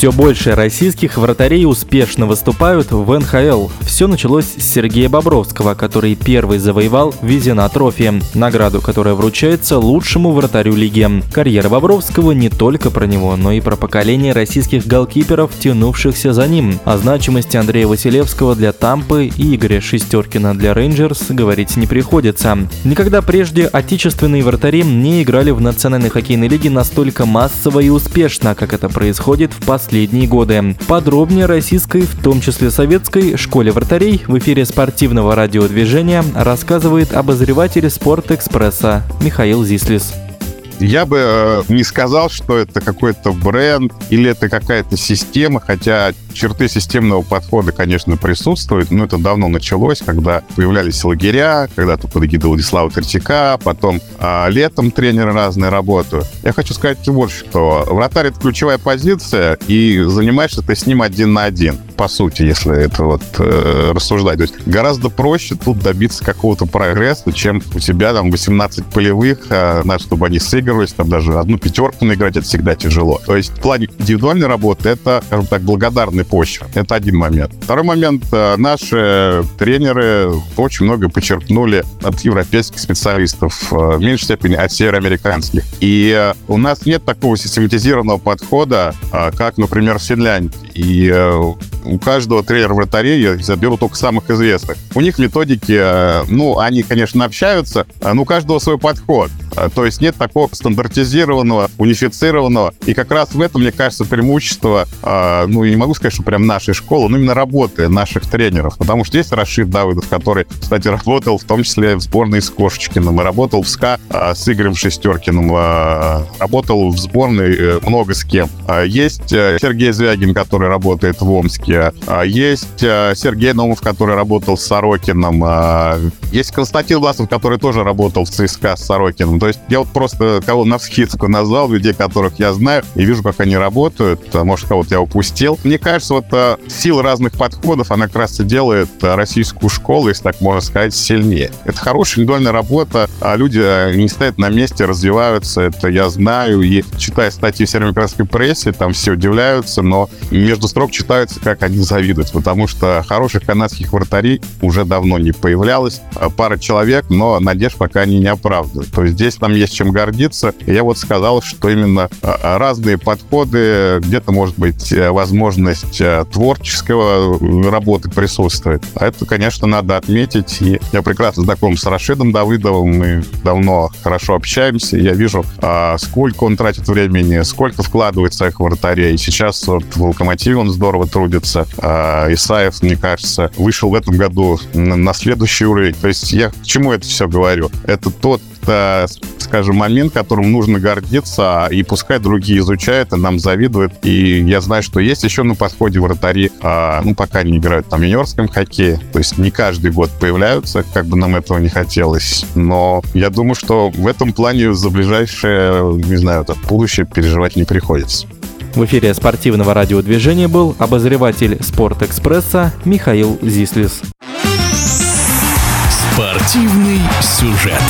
Все больше российских вратарей успешно выступают в НХЛ. Все началось с Сергея Бобровского, который первый завоевал Визина трофи, награду, которая вручается лучшему вратарю лиги. Карьера Бобровского не только про него, но и про поколение российских голкиперов, тянувшихся за ним. О значимости Андрея Василевского для Тампы и Игоря Шестеркина для Рейнджерс говорить не приходится. Никогда прежде отечественные вратари не играли в национальной хоккейной лиге настолько массово и успешно, как это происходит в последние последние годы. Подробнее российской, в том числе советской, школе вратарей в эфире спортивного радиодвижения рассказывает обозреватель «Спортэкспресса» Михаил Зислис. Я бы э, не сказал, что это какой-то бренд или это какая-то система, хотя черты системного подхода, конечно, присутствуют, но это давно началось, когда появлялись лагеря, когда-то под эгидой Владислава Тертика, потом а, летом тренеры разные работают. Я хочу сказать вот что. Вратарь — это ключевая позиция, и занимаешься ты с ним один на один по сути, если это вот э, рассуждать. То есть гораздо проще тут добиться какого-то прогресса, чем у тебя там 18 полевых, э, надо, чтобы они сыгрывались, там даже одну пятерку наиграть, это всегда тяжело. То есть в плане индивидуальной работы это, скажем так, благодарный почва. Это один момент. Второй момент. Э, наши тренеры очень много почерпнули от европейских специалистов, э, в меньшей степени от североамериканских. И э, у нас нет такого систематизированного подхода, как, например, в Финляндии. И у каждого тренера вратарей я заберу только самых известных. У них методики, ну, они, конечно, общаются, но у каждого свой подход. Э, то есть нет такого стандартизированного, унифицированного. И как раз в этом, мне кажется, преимущество, ну, я не могу сказать, что прям нашей школы, но именно работы наших тренеров. Потому что есть Рашид Давыдов, который, кстати, работал в том числе в сборной с Кошечкиным, работал в СКА с Игорем Шестеркиным, работал в сборной много с кем. Есть Сергей Звягин, который работает в Омске. А, есть а, Сергей Номов, который работал с Сорокином. А, есть Константин Власов, который тоже работал в ЦСКА с Сорокином. То есть я вот просто кого на вскидку назвал, людей, которых я знаю, и вижу, как они работают. Может, кого-то я упустил. Мне кажется, вот сила разных подходов, она как раз и делает российскую школу, если так можно сказать, сильнее. Это хорошая индивидуальная работа, а люди не стоят на месте, развиваются. Это я знаю. И читая статьи в северо прессе, там все удивляются, но между строк читаются как они завидуют, потому что хороших канадских вратарей уже давно не появлялось. А пара человек, но надежд пока они не оправдывают. То есть здесь нам есть чем гордиться. Я вот сказал, что именно а, а, разные подходы, где-то, может быть, э, возможность э, творческого э, работы присутствует. А это, конечно, надо отметить. Я прекрасно знаком с Рашидом Давыдовым. Мы давно хорошо общаемся. Я вижу, сколько он тратит времени, сколько вкладывает в своих вратарей. Сейчас вот в «Локомотиве» он здорово трудится. А Исаев, мне кажется, вышел в этом году на следующий уровень. То есть я к чему это все говорю? Это тот скажем, момент, которым нужно гордиться, и пускай другие изучают, и нам завидуют. И я знаю, что есть еще на подходе вратари, а, ну, пока не играют там в юниорском хоккее, то есть не каждый год появляются, как бы нам этого не хотелось. Но я думаю, что в этом плане за ближайшее, не знаю, это будущее переживать не приходится. В эфире спортивного радиодвижения был обозреватель «Спортэкспресса» Михаил Зислис. Спортивный сюжет.